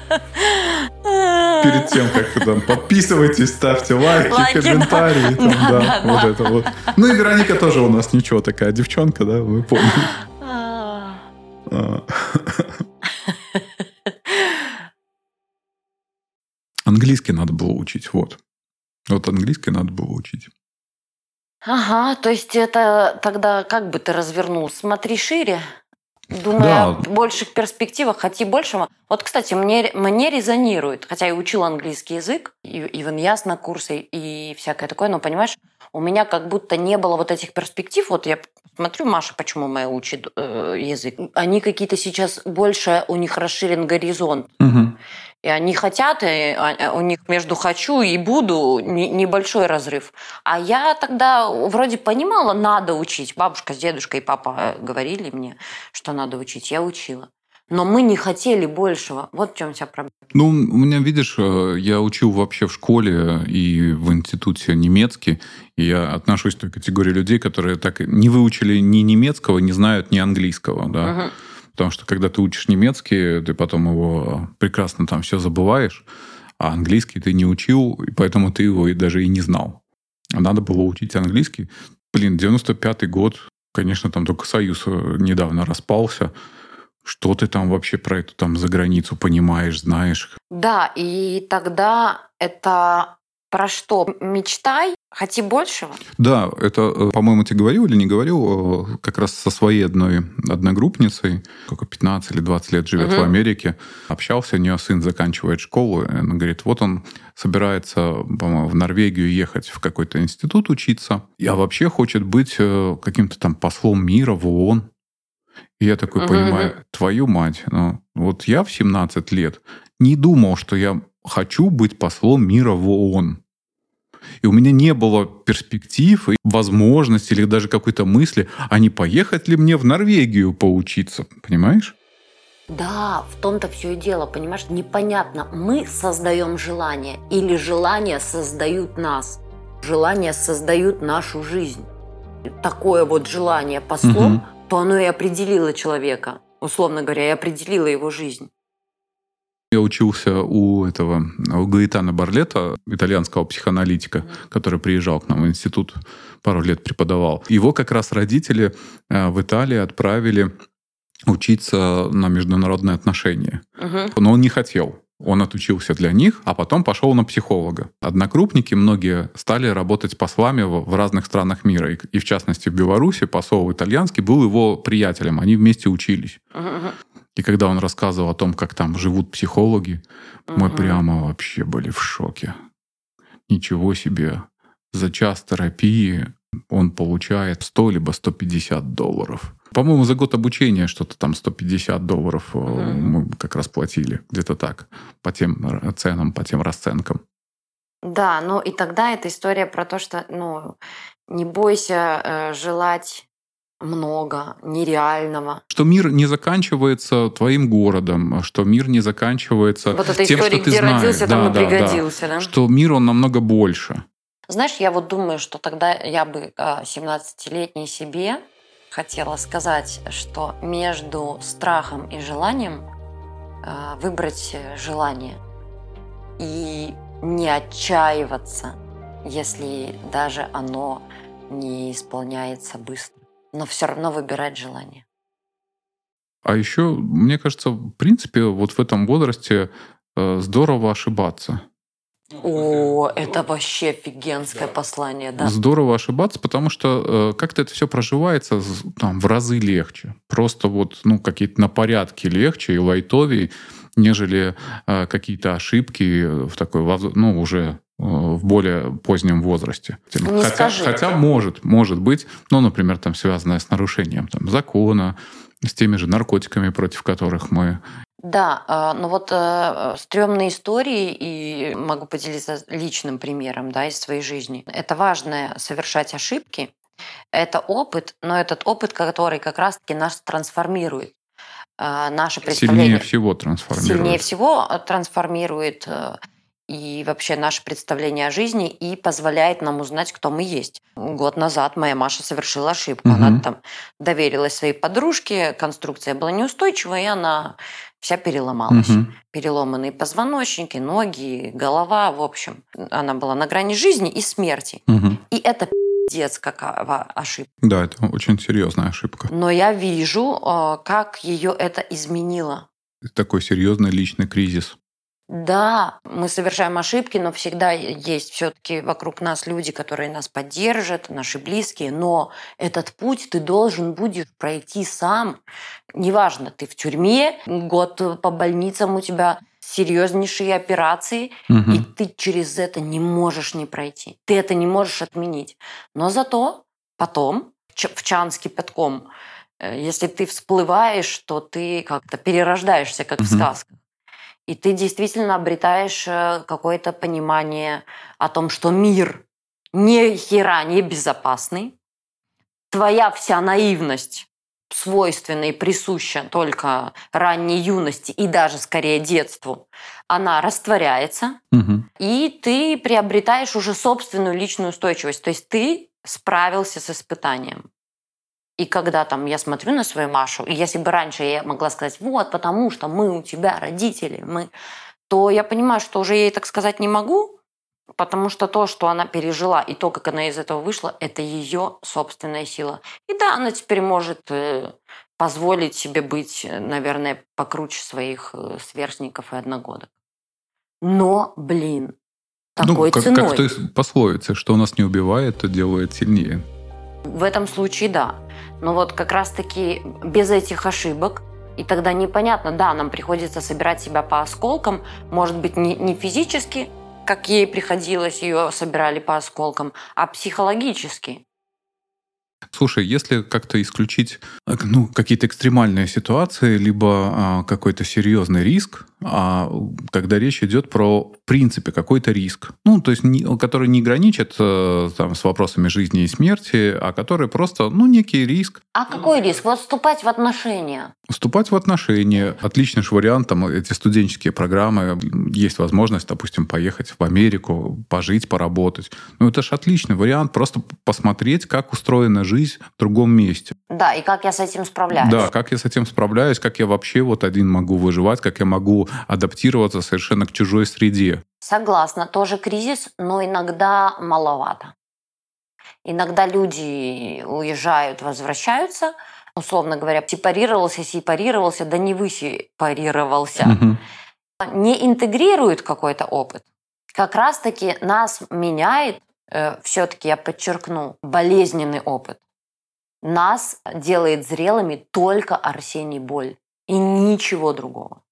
Перед тем, как там подписывайтесь, ставьте лайки, лайки комментарии. Да. Там, да, да, вот да. это вот. Ну и Вероника тоже у нас ничего такая девчонка, да, вы помните. А. А. Английский надо было учить, вот. Вот английский надо было учить. Ага, то есть это тогда как бы ты развернул? Смотри шире, думая да. о больших перспективах, хоти большего. Вот, кстати, мне, мне резонирует, хотя я учил английский язык, и, и в ИНЯС на курсы, и всякое такое, но, понимаешь, у меня как будто не было вот этих перспектив. Вот я смотрю, Маша, почему моя учит э, язык. Они какие-то сейчас больше, у них расширен горизонт. Угу. И они хотят, и а, у них между «хочу» и «буду» небольшой разрыв. А я тогда вроде понимала, надо учить. Бабушка с дедушкой и папа говорили мне, что надо учить. Я учила. Но мы не хотели большего. Вот в чем вся проблема. Ну, у меня, видишь, э, я учил вообще в школе и в институте немецкий. И я отношусь к той категории людей, которые так не выучили ни немецкого, не знают ни английского. Да? Угу. Потому что когда ты учишь немецкий, ты потом его прекрасно там все забываешь, а английский ты не учил, и поэтому ты его и даже и не знал. А надо было учить английский. Блин, 95-й год, Конечно, там только Союз э, недавно распался. Что ты там вообще про эту там за границу понимаешь, знаешь? Да, и тогда это про что? Мечтай, хоти большего. Да, это, э, по-моему, тебе говорил или не говорил, э, как раз со своей одной одногруппницей, сколько, 15 или 20 лет живет угу. в Америке, общался, у нее сын заканчивает школу, и она говорит, вот он собирается, по-моему, в Норвегию ехать в какой-то институт учиться, а вообще хочет быть э, каким-то там послом мира в ООН. И я такой угу. понимаю, твою мать, ну, вот я в 17 лет не думал, что я хочу быть послом мира в ООН. И у меня не было перспектив и возможности или даже какой-то мысли, а не поехать ли мне в Норвегию поучиться, понимаешь? Да, в том-то все и дело, понимаешь, непонятно, мы создаем желание или желания создают нас. Желания создают нашу жизнь. Такое вот желание послом, угу. то оно и определило человека, условно говоря, и определило его жизнь. Я учился у этого, у Гаитана Барлета, итальянского психоаналитика, который приезжал к нам в институт, пару лет преподавал. Его как раз родители э, в Италии отправили учиться на международные отношения. Mm-hmm. Но он не хотел. Он отучился для них, а потом пошел на психолога. Однокрупники многие стали работать послами в разных странах мира. И, в частности, в Беларуси посол итальянский был его приятелем. Они вместе учились. Uh-huh. И когда он рассказывал о том, как там живут психологи, uh-huh. мы прямо вообще были в шоке. Ничего себе. За час терапии он получает 100 либо 150 долларов. По-моему, за год обучения что-то там 150 долларов uh-huh. мы как раз платили. Где-то так. По тем ценам, по тем расценкам. Да, ну и тогда эта история про то, что ну, не бойся э, желать много нереального. Что мир не заканчивается твоим городом, что мир не заканчивается вот эта тем, история, что ты где знаешь. родился, да, там и да, пригодился, да. да? Что мир, он намного больше. Знаешь, я вот думаю, что тогда я бы 17-летней себе хотела сказать, что между страхом и желанием а, выбрать желание и не отчаиваться, если даже оно не исполняется быстро но все равно выбирать желание. А еще, мне кажется, в принципе, вот в этом возрасте э, здорово ошибаться. О, это вообще офигенское послание, да. Здорово ошибаться, потому что э, как-то это все проживается там в разы легче. Просто вот, ну, какие-то на порядке легче и лайтовее, нежели э, какие-то ошибки в такой, ну, уже в более позднем возрасте. Не хотя, скажи. хотя может, может быть, ну, например, там связанное с нарушением там, закона, с теми же наркотиками, против которых мы да, а, но вот э, стрёмные истории, и могу поделиться личным примером да, из своей жизни. Это важно совершать ошибки, это опыт, но этот опыт, который как раз-таки нас трансформирует. Э, наше представление... Сильнее всего трансформирует. Сильнее всего трансформирует и вообще наше представление о жизни и позволяет нам узнать, кто мы есть. Год назад моя Маша совершила ошибку. Угу. Она там доверилась своей подружке, конструкция была неустойчивая, и она вся переломалась. Угу. Переломанные позвоночники, ноги, голова, в общем. Она была на грани жизни и смерти. Угу. И это пиздец ошибка. Да, это очень серьезная ошибка. Но я вижу, э, как ее это изменило. Такой серьезный личный кризис. Да, мы совершаем ошибки, но всегда есть все-таки вокруг нас люди, которые нас поддержат, наши близкие. Но этот путь ты должен будешь пройти сам. Неважно, ты в тюрьме, год по больницам у тебя серьезнейшие операции, угу. и ты через это не можешь не пройти. Ты это не можешь отменить. Но зато потом в чан с кипятком, э, если ты всплываешь, то ты как-то перерождаешься, как угу. в сказках. И ты действительно обретаешь э, какое-то понимание о том, что мир ни хера не безопасный. Твоя вся наивность свойственна и присуща только ранней юности и даже скорее детству, она растворяется, угу. и ты приобретаешь уже собственную личную устойчивость. То есть ты справился с испытанием. И когда там я смотрю на свою Машу, и если бы раньше я могла сказать, вот, потому что мы у тебя родители, мы, то я понимаю, что уже ей так сказать не могу, Потому что то, что она пережила, и то, как она из этого вышла, это ее собственная сила. И да, она теперь может э, позволить себе быть, э, наверное, покруче своих э, сверстников и одногодок. Но, блин, такой ну, как, ценой. как в той пословице, что нас не убивает, то делает сильнее. В этом случае да. Но вот как раз-таки без этих ошибок, и тогда непонятно, да, нам приходится собирать себя по осколкам, может быть, не, не физически, как ей приходилось, ее собирали по осколкам, а психологически. Слушай, если как-то исключить э, ну, какие-то экстремальные ситуации, либо а, какой-то серьезный риск, а, когда речь идет про, в принципе, какой-то риск, ну, то есть, не, который не граничит а, там, с вопросами жизни и смерти, а который просто, ну, некий риск. А какой риск? Вот вступать в отношения. Вступать в отношения. Отличный же вариант, там, эти студенческие программы, есть возможность, допустим, поехать в Америку, пожить, поработать. Ну, это же отличный вариант, просто посмотреть, как устроена жизнь в другом месте. Да, и как я с этим справляюсь. Да, как я с этим справляюсь, как я вообще вот один могу выживать, как я могу адаптироваться совершенно к чужой среде. Согласна, тоже кризис, но иногда маловато. Иногда люди уезжают, возвращаются, условно говоря, сепарировался, сепарировался, да не высепарировался, Мгм. не интегрирует какой-то опыт. Как раз-таки нас меняет, все-таки я подчеркну, болезненный опыт. Нас делает зрелыми только Арсений Боль и ничего другого.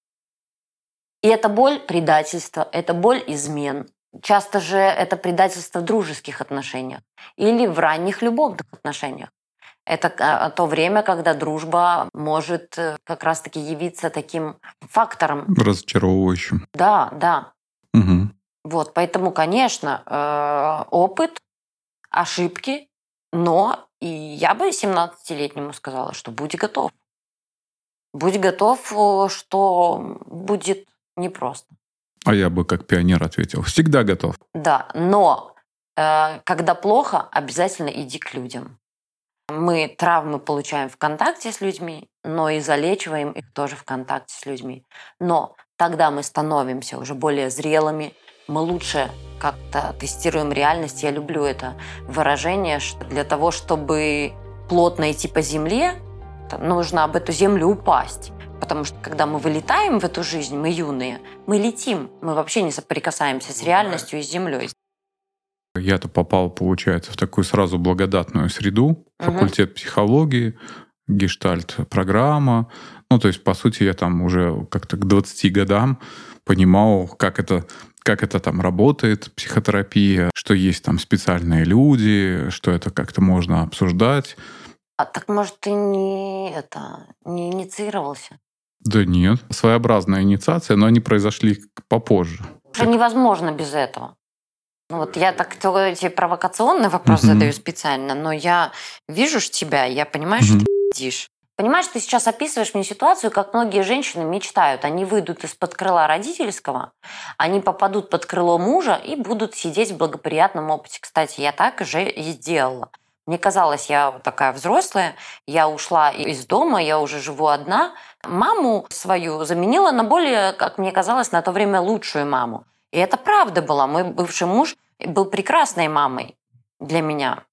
И эта боль предательства, это боль измен. Часто же это предательство в дружеских отношениях или в ранних любовных отношениях. Это а, то время, когда дружба может э, как раз-таки явиться таким фактором. Разочаровывающим. Да, да. Мгм. Вот, поэтому, конечно, э, опыт, ошибки, но и я бы 17-летнему сказала, что будь готов. Будь готов, э, что будет непросто. А я бы как пионер ответил, всегда готов. Да, но э, когда плохо, обязательно иди к людям. Мы травмы получаем в контакте с людьми, но и залечиваем их тоже в контакте с людьми. Но тогда мы становимся уже более зрелыми, мы лучше как-то тестируем реальность. Я люблю это выражение, что для того, чтобы плотно идти по земле, нужно об эту землю упасть. Потому что когда мы вылетаем в эту жизнь, мы юные, мы летим, мы вообще не соприкасаемся с реальностью и с землей. Я-то попал, получается, в такую сразу благодатную среду, факультет психологии, гештальт-программа. Ну, то есть, по сути, я там уже как-то к 20 годам понимал, как это как это там работает, психотерапия, что есть там специальные люди, что это как-то можно обсуждать. А так может ты не это не инициировался? Да нет, своеобразная инициация, но они произошли попозже. Уже невозможно без этого. Ну вот я так эти провокационные вопросы Мгм. задаю специально, но я вижу ж тебя, я понимаю, что Мгм. ты пиздишь. Понимаешь, ты сейчас описываешь мне ситуацию, как многие женщины мечтают. Они выйдут из-под крыла родительского, они попадут под крыло мужа и будут сидеть в благоприятном опыте. Кстати, я так же и сделала. Мне казалось, я такая взрослая, я ушла из дома, я уже живу одна. Маму свою заменила на более, как мне казалось, на то время лучшую маму. И это правда была. Мой бывший муж был прекрасной мамой для меня.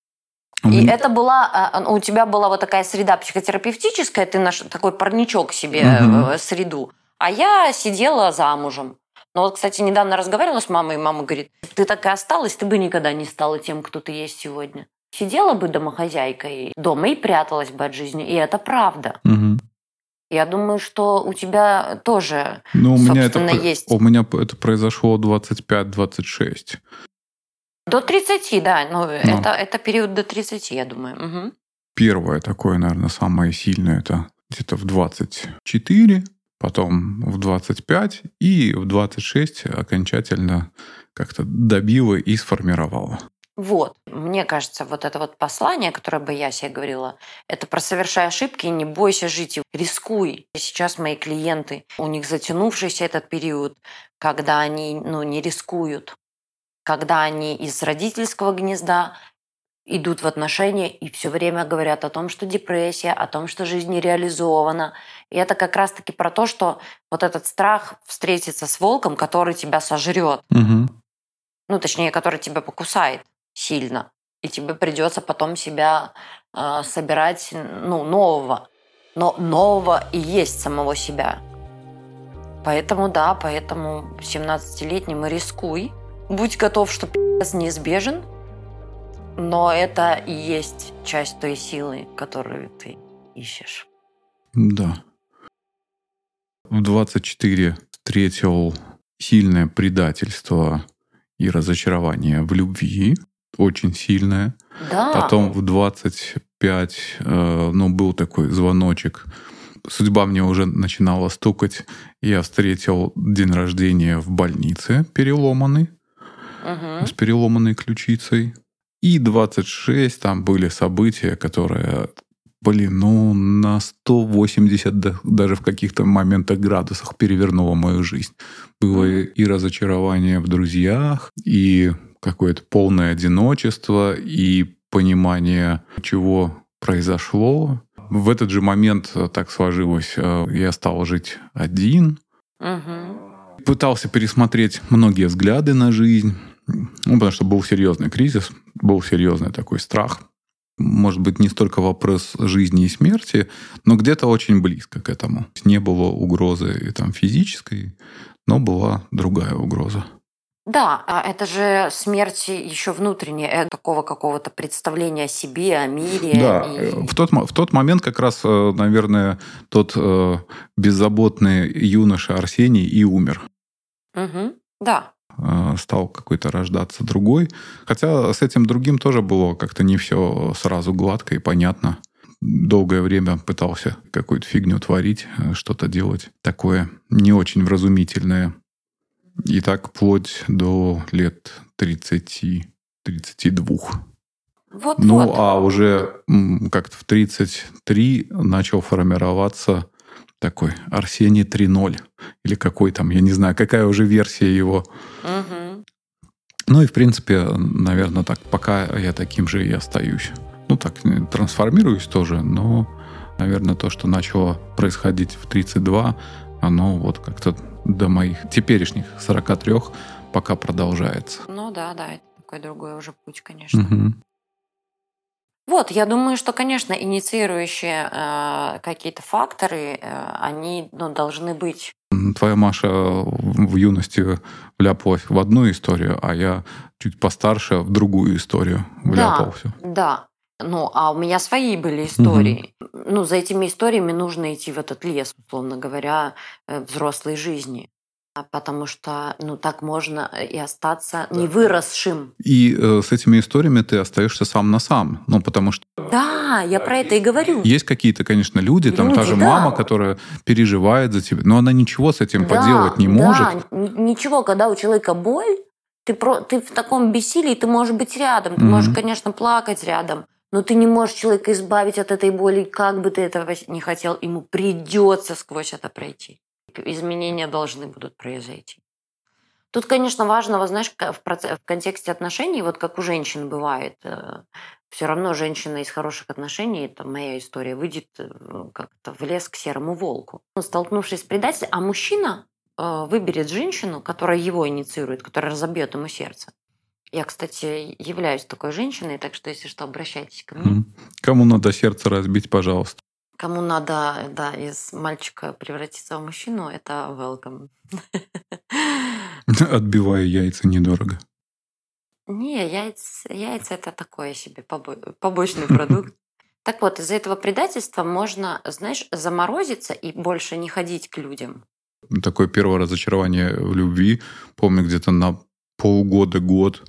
И меня- это была, а, у тебя была вот такая среда психотерапевтическая, ты наш такой парничок себе э, среду. А я сидела замужем. Но вот, кстати, недавно разговаривала с мамой, и мама говорит, ты так и осталась, ты бы никогда не стала тем, кто ты есть сегодня. Сидела бы домохозяйкой дома и пряталась бы от жизни. И это правда. Мгм. Я думаю, что у тебя тоже Ну, у меня это, есть. у меня это произошло 25-26. До 30, да. Ну, это, это период до 30, я думаю. Мгм. Первое такое, наверное, самое сильное, это где-то в 24, потом в 25 и в 26 окончательно как-то добило и сформировало. Вот, мне кажется, вот это вот послание, которое бы я себе говорила, это про совершай ошибки, не бойся жить, рискуй. Сейчас мои клиенты, у них затянувшийся этот период, когда они ну, не рискуют, когда они из родительского гнезда идут в отношения и все время говорят о том, что депрессия, о том, что жизнь не реализована. И это как раз-таки про то, что вот этот страх встретиться с волком, который тебя сожрет. Мгм. Ну, точнее, который тебя покусает сильно. И тебе придется потом себя э, собирать, ну, нового. Но нового и есть самого себя. Поэтому, да, поэтому 17-летним и рискуй. Будь готов, что пи***ц неизбежен, но это и есть часть той силы, которую ты ищешь. Да. В 24 встретил сильное предательство и разочарование в любви, очень сильное. Да. Потом в 25, э, ну, был такой звоночек. Судьба мне уже начинала стукать. Я встретил день рождения в больнице переломанный, Мгм. с переломанной ключицей. И 26, там были события, которые, блин, ну, на 180 да- даже в каких-то моментах градусах перевернуло мою жизнь. Было и разочарование в друзьях, и какое-то полное одиночество, и понимание, чего произошло. В этот же момент э, так сложилось, э, я стал жить один, Мгм. пытался пересмотреть многие взгляды на жизнь, ну, потому что был серьезный кризис, был серьезный такой страх. Может быть, не столько вопрос жизни и смерти, но где-то очень близко к этому. Не было угрозы там, физической, но была другая угроза. Да, а это же смерть еще внутренняя, э, такого какого-то представления о себе, о мире. Да, и- э, в тот, в тот момент как раз, э, наверное, тот беззаботный юноша Арсений и умер. Мгм. Да, стал какой-то рождаться другой. Хотя с этим другим тоже было как-то не все сразу гладко и понятно. Долгое время пытался какую-то фигню творить, э, что-то делать такое не очень вразумительное. И так вплоть до лет 30-32. вот Ну, вот. а уже как-то в 33 начал формироваться такой Арсений 3.0. Или какой там, я не знаю, какая уже версия его. Мгм. Ну и, в принципе, наверное, так, пока я таким же и остаюсь. Ну, так, э, трансформируюсь тоже, но, наверное, то, что начало происходить в 32, оно вот как-то до моих теперешних 43 пока продолжается. Ну да, да, это такой другой уже путь, конечно. Мгм. Вот, я думаю, что, конечно, инициирующие э, какие-то факторы, э, они ну, должны быть. Твоя Маша в в юности вляпалась в одну историю, а я чуть постарше в другую историю вляпался. Да. Ну, а у меня свои были истории. Ну, за этими историями нужно идти в этот лес, условно говоря, э, взрослой жизни. А Потому что, ну, так можно и остаться невыросшим. И э, с этими историями ты остаешься сам на сам. Ну, потому что Да, я про это и говорю. есть какие-то, конечно, люди, там та Люди, же да. мама, которая переживает за тебя, но она ничего с этим Да, поделать не да, может. н- ничего, когда у человека боль, ты, про, ты в таком бессилии, ты можешь быть рядом, ты Мгм. можешь, конечно, плакать рядом, но ты не можешь человека избавить от этой боли, как бы ты этого не хотел, ему придется сквозь это пройти. Изменения должны будут произойти. Тут, конечно, важно, знаешь, в, в контексте отношений, вот как у женщин бывает, все равно женщина из хороших отношений, это моя история, выйдет э, как-то в лес к серому волку. Ну, Столкнувшись с предательством, а мужчина э, выберет женщину, которая его инициирует, которая разобьет ему сердце. Я, кстати, являюсь такой женщиной, так что, если что, обращайтесь ко мне. Кому надо сердце разбить, пожалуйста. Кому надо, да, из мальчика превратиться в мужчину, это welcome. Отбиваю яйца недорого. Не, яйца, яйца это такое себе побо- побочный продукт. Так вот, из-за этого предательства можно, знаешь, заморозиться и больше не ходить к людям. Такое первое разочарование в любви. Помню, где-то на полгода, год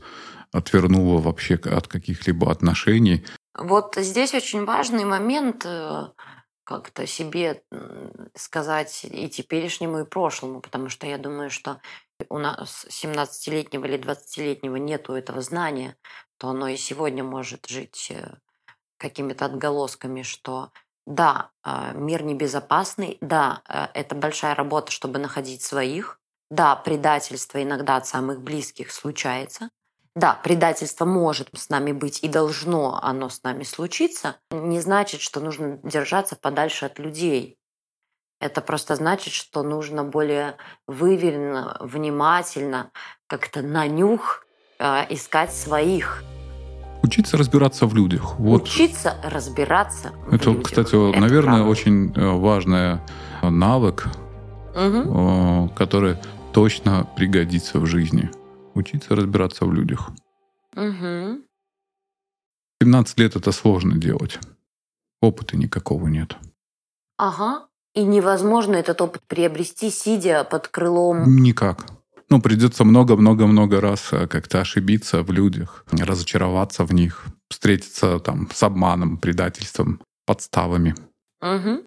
отвернуло вообще от каких-либо отношений. Вот здесь очень важный момент э, как-то себе сказать и теперешнему, и прошлому, потому что я думаю, что у нас 17-летнего или 20-летнего нету этого знания, то оно и сегодня может жить э, какими-то отголосками, что да, э, мир небезопасный, да, э, это большая работа, чтобы находить своих, да, предательство иногда от самых близких случается, да, предательство может с нами быть и должно оно с нами случиться, не значит, что нужно держаться подальше от людей. Это просто значит, что нужно более выверенно, внимательно, как-то на нюх э, искать своих. Учиться разбираться в людях. Вот. Учиться разбираться в Это, людях. кстати, Это наверное, правда. очень э, важный э, навык, э, который точно пригодится в жизни. Учиться разбираться в людях. Мгм. 17 лет это сложно делать. Опыта никакого нет. Ага. И невозможно этот опыт приобрести, сидя под крылом. Никак. Ну, придется много-много-много раз э, как-то ошибиться в людях, разочароваться в них, встретиться там с обманом, предательством, подставами, Мгм.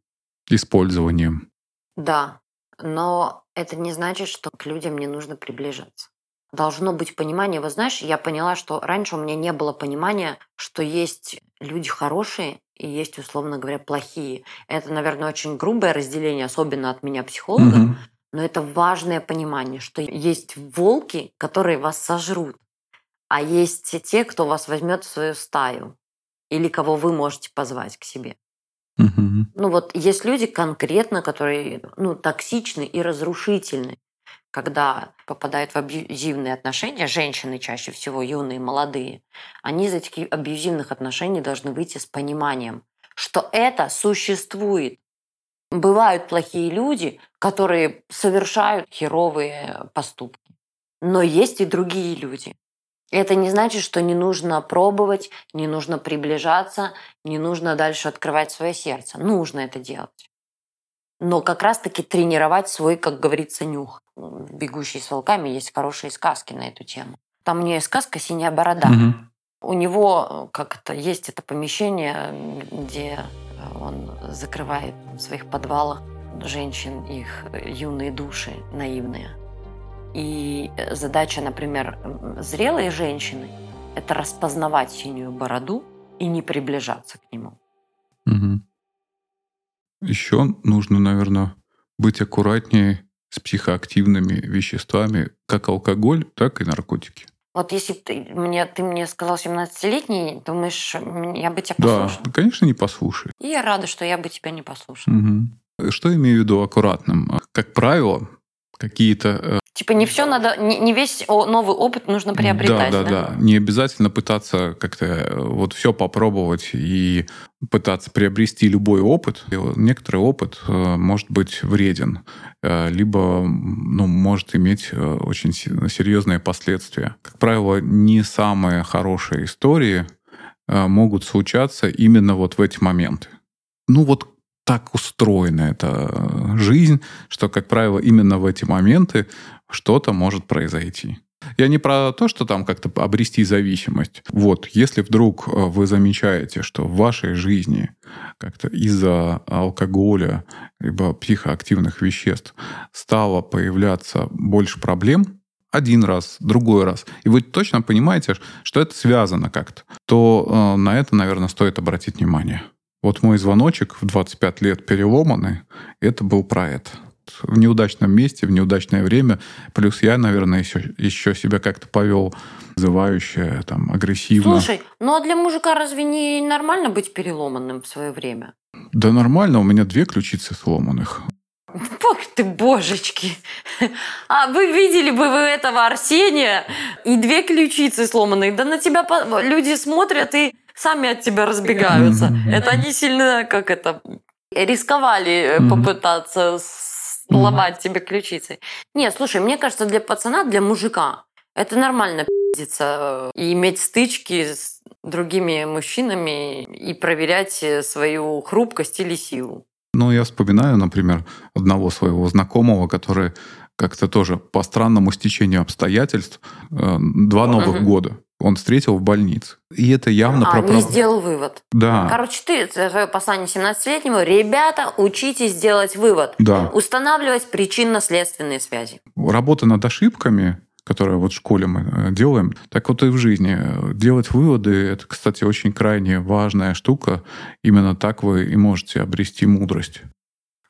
использованием. Да. Но это не значит, что к людям не нужно приближаться. Должно быть понимание. Вот знаешь, я поняла, что раньше у меня не было понимания, что есть люди хорошие и есть, условно говоря, плохие. Это, наверное, очень грубое разделение, особенно от меня, психолога. Мгм. Но это важное понимание, что есть волки, которые вас сожрут, а есть те, кто вас возьмет в свою стаю или кого вы можете позвать к себе. Мгм. Ну вот есть люди конкретно, которые ну, токсичны и разрушительны, когда попадают в абьюзивные отношения, женщины чаще всего, юные, молодые, они из этих абьюзивных отношений должны выйти с пониманием, что это существует. Бывают плохие люди, которые совершают херовые поступки. Но есть и другие люди. Это не значит, что не нужно пробовать, не нужно приближаться, не нужно дальше открывать свое сердце. Нужно это делать. Но как раз-таки тренировать свой, как говорится, нюх. В «Бегущей с волками» есть хорошие сказки на эту тему. Там у нее есть сказка «Синяя борода». Мгм. У него как это есть это помещение, где он закрывает в своих подвалах женщин, их юные души наивные. И задача, например, зрелой женщины – это распознавать синюю бороду и не приближаться к нему. Мгм. Еще нужно, наверное, быть аккуратнее с психоактивными веществами, как алкоголь, так и наркотики. Вот если ты мне, ты мне сказал 17-летний, думаешь, я бы тебя Да, послушала? ты, конечно, не послушай. И я рада, что я бы тебя не послушала. Мгм. Что имею в виду аккуратным? Как правило, какие-то э, Типа не все надо, не, не весь новый опыт нужно приобретать, Да, да, да. Не обязательно пытаться как-то э, вот все попробовать и пытаться приобрести любой опыт. Некоторый опыт э, может быть вреден, либо ну, может иметь очень се- серьезные последствия. Как правило, не самые хорошие истории могут случаться именно вот в эти моменты. Ну вот так устроена эта жизнь, что, как правило, именно в эти моменты что-то может произойти. Я не про то, что там как-то обрести зависимость. Вот, если вдруг э, вы замечаете, что в вашей жизни как-то из-за алкоголя либо психоактивных веществ стало появляться больше проблем, один раз, другой раз, и вы точно понимаете, что это связано как-то, то э, на это, наверное, стоит обратить внимание. Вот мой звоночек в 25 лет переломанный, это был про это. В неудачном месте, в неудачное время. Плюс я, наверное, еще, еще себя как-то повел вызывающе, там, агрессивно. Слушай, ну а для мужика разве не нормально быть переломанным в свое время? Да нормально, у меня две ключицы сломанных. Бог ты, божечки! А вы видели бы вы этого Арсения и две ключицы сломанных? Да на тебя люди смотрят и сами от тебя разбегаются. Это они сильно, как это, рисковали э, попытаться сломать тебе ключицы. Нет, слушай, мне кажется, для пацана, для мужика это нормально пиздиться э, и иметь стычки с другими мужчинами и проверять э, свою хрупкость или силу. Ну, я вспоминаю, например, одного своего знакомого, который как-то тоже по странному стечению обстоятельств два новых Мгм. года он встретил в больнице. И это явно А, про... не сделал вывод. Да, Короче, ты, твое послание 17-летнему, ребята, учитесь делать вывод. да. Устанавливать причинно-следственные связи. Работа над ошибками, которые вот в школе мы э, делаем, так вот и в жизни. Делать выводы — это, кстати, очень крайне важная штука. Именно так вы и можете обрести мудрость.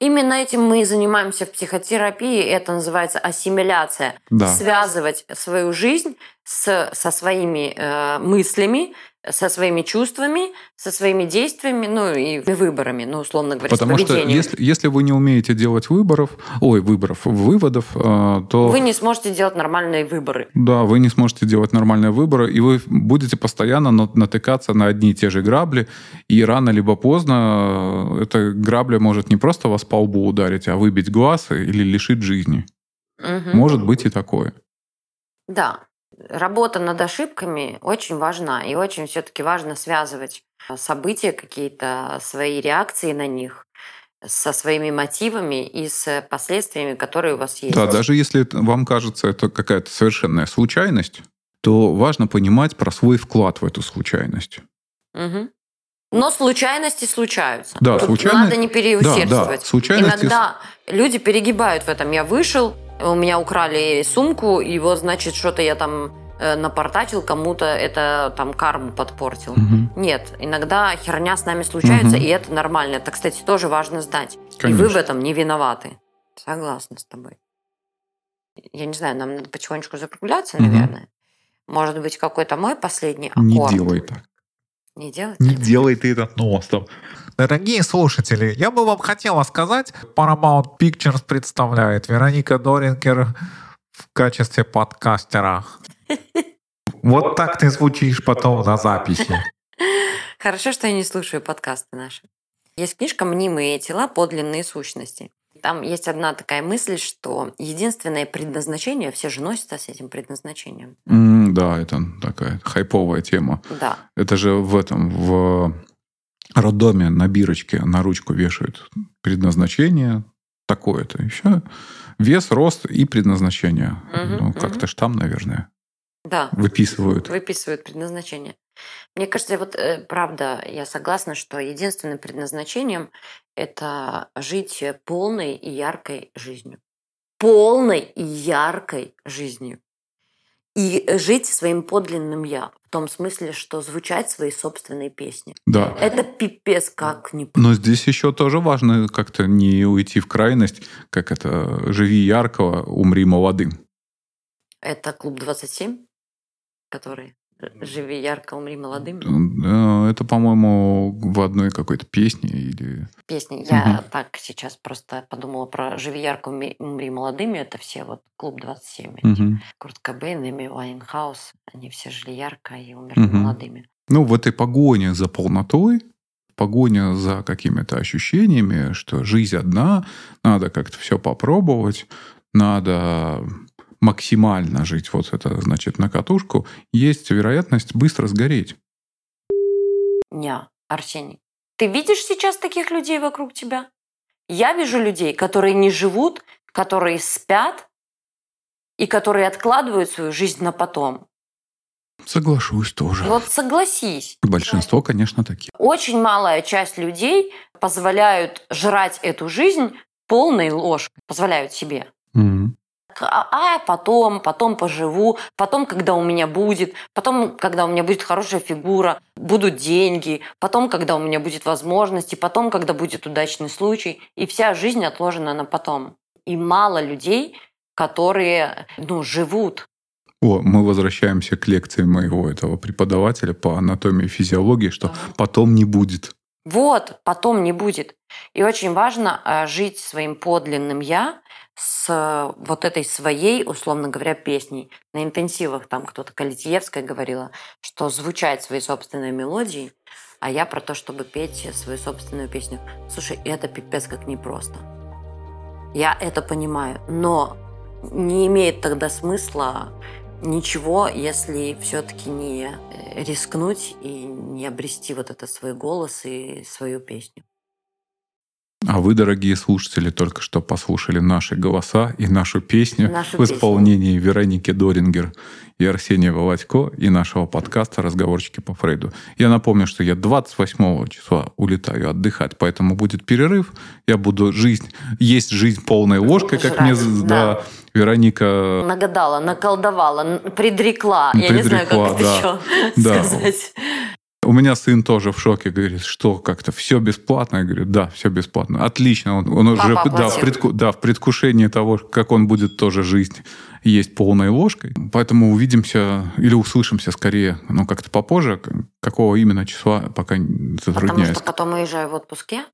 Именно этим мы и занимаемся в психотерапии. Это называется ассимиляция. Да. Связывать свою жизнь с, со своими э, мыслями, со своими чувствами, со своими действиями, ну и выборами, ну, условно говоря, Потому с что если, если вы не умеете делать выборов, ой, выборов, выводов, э, то... Вы не сможете делать нормальные выборы. Да, вы не сможете делать нормальные выборы, и вы будете постоянно на- натыкаться на одни и те же грабли, и рано либо поздно э, эта грабля может не просто вас по лбу ударить, а выбить глаз или лишить жизни. Мгм. Может быть и такое. Да, работа над ошибками очень важна, и очень все-таки важно связывать события какие-то, свои реакции на них со своими мотивами и с последствиями, которые у вас есть. Да, даже если вам кажется это какая-то совершенная случайность, то важно понимать про свой вклад в эту случайность. Мгм. Но случайности случаются. Да, Тут случайно- надо не переусердствовать. Да, да, случайности- Иногда люди перегибают в этом. Я вышел, у меня украли сумку, и вот, значит, что-то я там э, напортачил, кому-то это там карму подпортил. Мгм. Нет, иногда херня с нами случается, Мгм. и это нормально. Это, кстати, тоже важно знать. И Конечно. вы в этом не виноваты. Согласна с тобой. Я не знаю, нам надо потихонечку закругляться, Мгм. наверное. Может быть, какой-то мой последний Не аккорд. делай так. Не делать? Не делай ты этот носом. Дорогие слушатели, я бы вам хотела сказать, Paramount Pictures представляет Вероника Дорингер в качестве подкастера. Вот так ты звучишь потом на записи. Хорошо, что я не слушаю подкасты наши. Есть книжка «Мнимые тела. Подлинные сущности». Там есть одна такая мысль, что единственное предназначение, все же носятся с этим предназначением. М, Да, это такая хайповая тема. Да. Это же в этом, в роддоме на бирочке на ручку вешают предназначение такое-то. Еще вес, рост и предназначение. Мгм, ну, как-то ж там, наверное, Да. выписывают. Выписывают предназначение. Мне кажется, вот э, правда, я согласна, что единственным предназначением это жить полной и яркой жизнью. Полной и яркой жизнью. И жить своим подлинным я. В том смысле, что звучать свои собственные песни. Да. Это пипец как не... Но здесь еще тоже важно как-то не уйти в крайность, как это «живи ярко, умри молодым». Это клуб 27, который «Живи ярко, умри молодым». Э, Это, по-моему, в одной какой-то песне или... Песни. Я Мгм. так сейчас просто подумала про «Живи ярко, умри молодыми». Это все вот клуб 27. эти. Мгм. Курт Кобейн, Эми Уайнхаус. Они все жили ярко и умерли Мгм. молодыми. Ну, в этой погоне за полнотой, погоня за какими-то ощущениями, что жизнь одна, надо как-то все попробовать, надо максимально жить вот это, значит, на катушку, есть вероятность быстро сгореть. Ня, Арсений. Ты видишь сейчас таких людей вокруг тебя? Я вижу людей, которые не живут, которые спят и которые откладывают свою жизнь на потом. Соглашусь тоже. Вот согласись. Большинство, конечно, такие. Очень малая часть людей позволяют жрать эту жизнь полной ложкой. Позволяют себе. Мгм. А, а потом, потом поживу, потом, когда у меня будет, потом, когда у меня будет хорошая фигура, будут деньги, потом, когда у меня будет возможности, потом, когда будет удачный случай. И вся жизнь отложена на потом. И мало людей, которые ну, живут. О, мы возвращаемся к лекции моего этого преподавателя по анатомии и физиологии, что потом не будет. Вот, потом не будет. И очень важно э, жить своим подлинным «я» с э, вот этой своей, условно говоря, песней. На интенсивах там кто-то, Калитьевская говорила, что звучать своей собственной мелодией, а я про то, чтобы петь свою собственную песню. Слушай, это пипец как непросто. Я это понимаю, но не имеет тогда смысла ничего, если все-таки не э, рискнуть и не обрести вот этот свой голос и свою песню. А вы, дорогие слушатели, только что послушали наши голоса и нашу песню Нашу в песню. исполнении Вероники Дорингер и Арсения Володько и нашего подкаста «Разговорчики по Фрейду». Я напомню, что я 28 числа улетаю отдыхать, поэтому будет перерыв. Я буду жизнь, есть жизнь полной ложкой, как мне да, да. Вероника Нагадала, наколдовала, н- предрекла. Я не знаю, как Предрекла, это да. еще Да. сказать. У меня сын тоже в шоке, говорит, что как-то все бесплатно. Я говорю, да, все бесплатно. Отлично. Он, он уже да, в предку- да, в предвкушении того, как он будет тоже жизнь есть полной ложкой. Поэтому увидимся или услышимся скорее, ну, как-то попозже. Какого именно числа, пока не Потому затрудняюсь. что потом уезжаю в отпуске.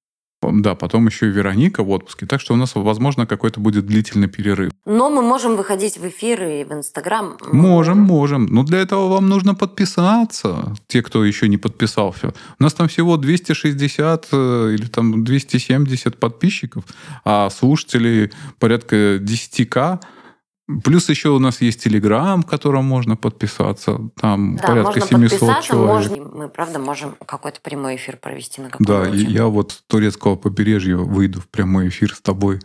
Да, потом еще и Вероника в отпуске. Так что у нас, возможно, какой-то будет длительный перерыв. Но мы можем выходить в эфиры и в Инстаграм. Можем, можем. Но для этого вам нужно подписаться. Те, кто еще не подписался. У нас там всего 260 э, или там 270 подписчиков, а слушателей порядка 10к. Плюс еще у нас есть Телеграм, в котором можно подписаться. Там Да, порядка можно 700 подписаться, человек. можно. Мы, правда, можем какой-то прямой эфир провести на Да, каком-то и я вот с турецкого побережья выйду в прямой эфир с тобой.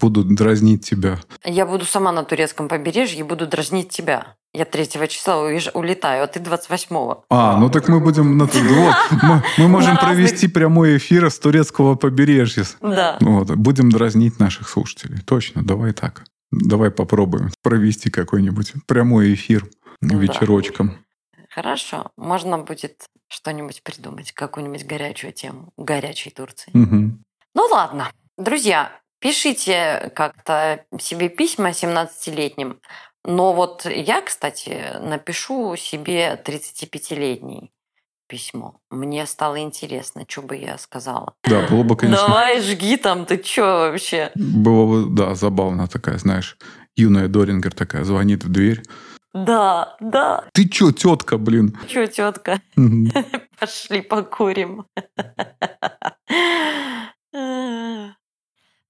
Буду дразнить тебя. Я буду сама на турецком побережье и буду дразнить тебя. Я 3 числа уезж- улетаю, а ты 28-го. А, ну так мы будем... на- Вот, мы, мы можем На разных- провести прямой эфир с турецкого побережья. Да. Вот, будем дразнить наших слушателей. Точно, давай так. Давай попробуем провести какой-нибудь прямой эфир Ну да. вечерочком. Хорошо. Можно будет что-нибудь придумать, какую-нибудь горячую тему горячей Турции. Мгм. Ну ладно. Друзья, пишите как-то себе письма 17-летним. Но вот я, кстати, напишу себе 35-летний письмо. Мне стало интересно, что бы я сказала. Да, было бы, конечно, Давай, жги там, ты чё вообще? было бы, да, забавно такая, знаешь, юная Дорингер такая звонит в дверь. Да, да. Ты чё, тетка, блин? Чё, тетка? Пошли покурим.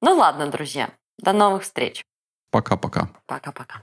Ну ладно, друзья. До новых встреч. Пока-пока. Пока-пока.